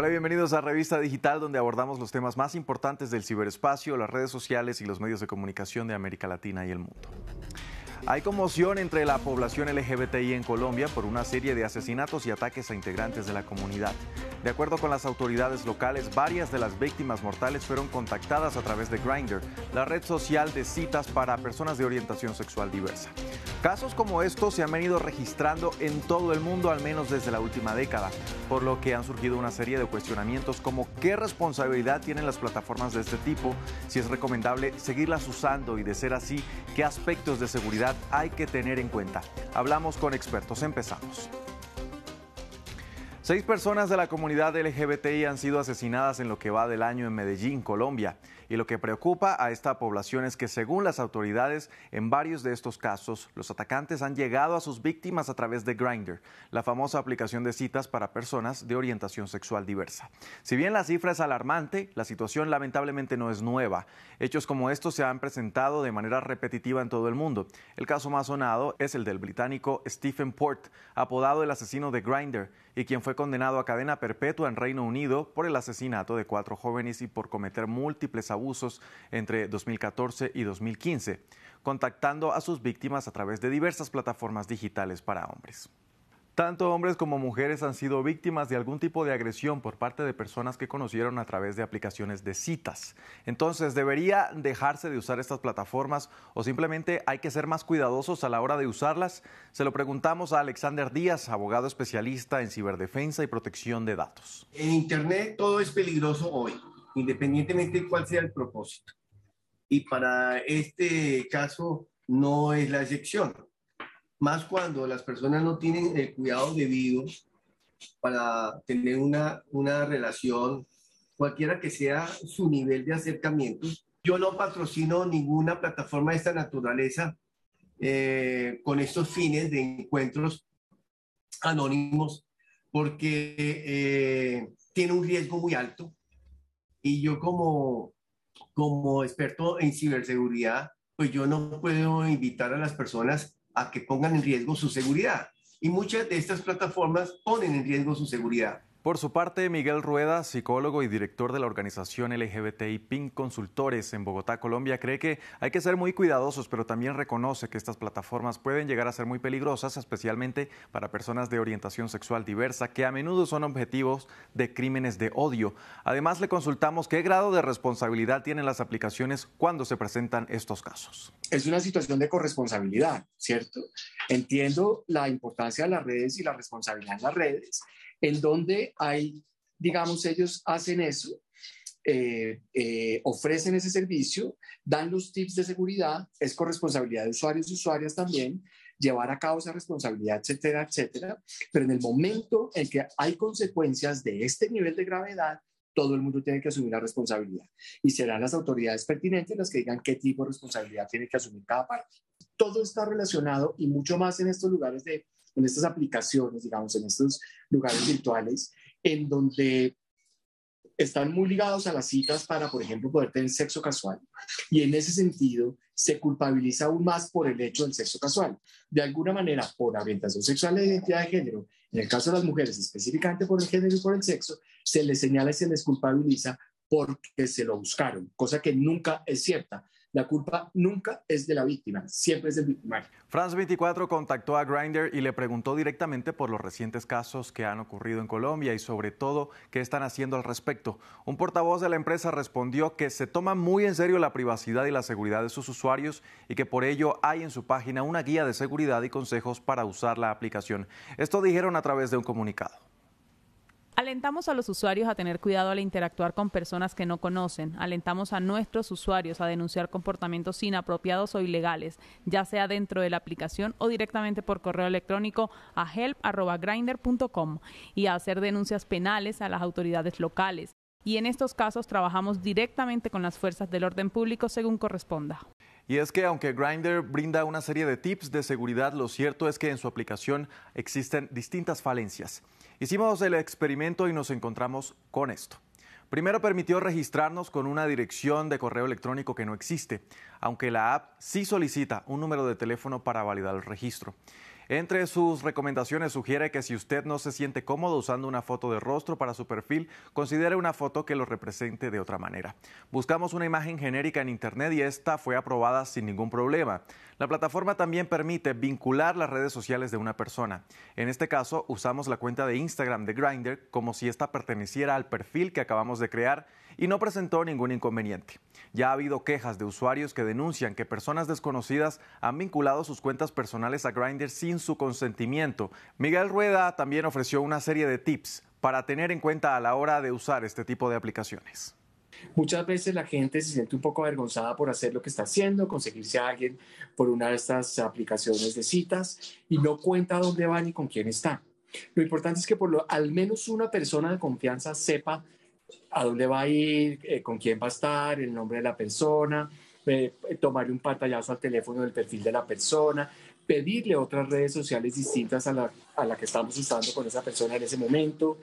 Hola, bienvenidos a Revista Digital, donde abordamos los temas más importantes del ciberespacio, las redes sociales y los medios de comunicación de América Latina y el mundo. Hay conmoción entre la población LGBTI en Colombia por una serie de asesinatos y ataques a integrantes de la comunidad. De acuerdo con las autoridades locales, varias de las víctimas mortales fueron contactadas a través de Grindr, la red social de citas para personas de orientación sexual diversa. Casos como estos se han venido registrando en todo el mundo, al menos desde la última década, por lo que han surgido una serie de cuestionamientos como qué responsabilidad tienen las plataformas de este tipo, si es recomendable seguirlas usando y de ser así, qué aspectos de seguridad hay que tener en cuenta. Hablamos con expertos, empezamos. Seis personas de la comunidad LGBTI han sido asesinadas en lo que va del año en Medellín, Colombia. Y lo que preocupa a esta población es que según las autoridades, en varios de estos casos, los atacantes han llegado a sus víctimas a través de Grindr, la famosa aplicación de citas para personas de orientación sexual diversa. Si bien la cifra es alarmante, la situación lamentablemente no es nueva. Hechos como estos se han presentado de manera repetitiva en todo el mundo. El caso más sonado es el del británico Stephen Port, apodado el asesino de Grindr, y quien fue condenado a cadena perpetua en Reino Unido por el asesinato de cuatro jóvenes y por cometer múltiples abusos entre 2014 y 2015, contactando a sus víctimas a través de diversas plataformas digitales para hombres. Tanto hombres como mujeres han sido víctimas de algún tipo de agresión por parte de personas que conocieron a través de aplicaciones de citas. Entonces, ¿debería dejarse de usar estas plataformas o simplemente hay que ser más cuidadosos a la hora de usarlas? Se lo preguntamos a Alexander Díaz, abogado especialista en ciberdefensa y protección de datos. En Internet todo es peligroso hoy, independientemente de cuál sea el propósito. Y para este caso no es la excepción más cuando las personas no tienen el cuidado debido para tener una, una relación, cualquiera que sea su nivel de acercamiento. Yo no patrocino ninguna plataforma de esta naturaleza eh, con estos fines de encuentros anónimos porque eh, tiene un riesgo muy alto y yo como, como experto en ciberseguridad, pues yo no puedo invitar a las personas a que pongan en riesgo su seguridad. Y muchas de estas plataformas ponen en riesgo su seguridad. Por su parte, Miguel Rueda, psicólogo y director de la organización LGBTI PIN Consultores en Bogotá, Colombia, cree que hay que ser muy cuidadosos, pero también reconoce que estas plataformas pueden llegar a ser muy peligrosas, especialmente para personas de orientación sexual diversa, que a menudo son objetivos de crímenes de odio. Además, le consultamos qué grado de responsabilidad tienen las aplicaciones cuando se presentan estos casos. Es una situación de corresponsabilidad, ¿cierto? Entiendo la importancia de las redes y la responsabilidad en las redes en donde hay, digamos, ellos hacen eso, eh, eh, ofrecen ese servicio, dan los tips de seguridad, es corresponsabilidad de usuarios y usuarias también, llevar a cabo esa responsabilidad, etcétera, etcétera. Pero en el momento en que hay consecuencias de este nivel de gravedad, todo el mundo tiene que asumir la responsabilidad. Y serán las autoridades pertinentes las que digan qué tipo de responsabilidad tiene que asumir cada parte. Todo está relacionado y mucho más en estos lugares de en estas aplicaciones, digamos, en estos lugares virtuales, en donde están muy ligados a las citas para, por ejemplo, poder tener sexo casual. Y en ese sentido, se culpabiliza aún más por el hecho del sexo casual. De alguna manera, por orientación sexual e identidad de género, en el caso de las mujeres, específicamente por el género y por el sexo, se les señala y se les culpabiliza porque se lo buscaron, cosa que nunca es cierta. La culpa nunca es de la víctima, siempre es del victimario. France 24 contactó a Grindr y le preguntó directamente por los recientes casos que han ocurrido en Colombia y sobre todo qué están haciendo al respecto. Un portavoz de la empresa respondió que se toma muy en serio la privacidad y la seguridad de sus usuarios y que por ello hay en su página una guía de seguridad y consejos para usar la aplicación. Esto dijeron a través de un comunicado. Alentamos a los usuarios a tener cuidado al interactuar con personas que no conocen. Alentamos a nuestros usuarios a denunciar comportamientos inapropiados o ilegales, ya sea dentro de la aplicación o directamente por correo electrónico a help.grinder.com y a hacer denuncias penales a las autoridades locales. Y en estos casos trabajamos directamente con las fuerzas del orden público según corresponda. Y es que aunque Grindr brinda una serie de tips de seguridad, lo cierto es que en su aplicación existen distintas falencias. Hicimos el experimento y nos encontramos con esto. Primero permitió registrarnos con una dirección de correo electrónico que no existe, aunque la app sí solicita un número de teléfono para validar el registro. Entre sus recomendaciones sugiere que si usted no se siente cómodo usando una foto de rostro para su perfil, considere una foto que lo represente de otra manera. Buscamos una imagen genérica en Internet y esta fue aprobada sin ningún problema. La plataforma también permite vincular las redes sociales de una persona. En este caso, usamos la cuenta de Instagram de Grindr como si esta perteneciera al perfil que acabamos de crear y no presentó ningún inconveniente. Ya ha habido quejas de usuarios que denuncian que personas desconocidas han vinculado sus cuentas personales a Grindr sin su consentimiento. Miguel Rueda también ofreció una serie de tips para tener en cuenta a la hora de usar este tipo de aplicaciones. Muchas veces la gente se siente un poco avergonzada por hacer lo que está haciendo, conseguirse a alguien por una de estas aplicaciones de citas y no cuenta dónde va ni con quién está. Lo importante es que por lo, al menos una persona de confianza sepa a dónde va a ir, eh, con quién va a estar, el nombre de la persona, eh, tomarle un pantallazo al teléfono del perfil de la persona, pedirle otras redes sociales distintas a la, a la que estamos usando con esa persona en ese momento.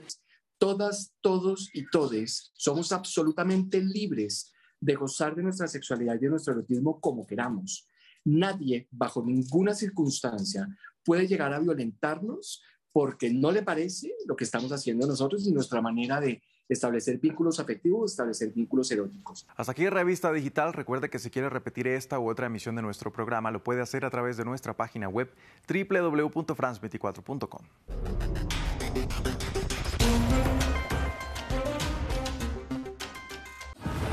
Todas, todos y todes somos absolutamente libres de gozar de nuestra sexualidad y de nuestro erotismo como queramos. Nadie, bajo ninguna circunstancia, puede llegar a violentarnos porque no le parece lo que estamos haciendo nosotros y nuestra manera de establecer vínculos afectivos, establecer vínculos eróticos. Hasta aquí Revista Digital. Recuerde que si quiere repetir esta u otra emisión de nuestro programa, lo puede hacer a través de nuestra página web www.france24.com.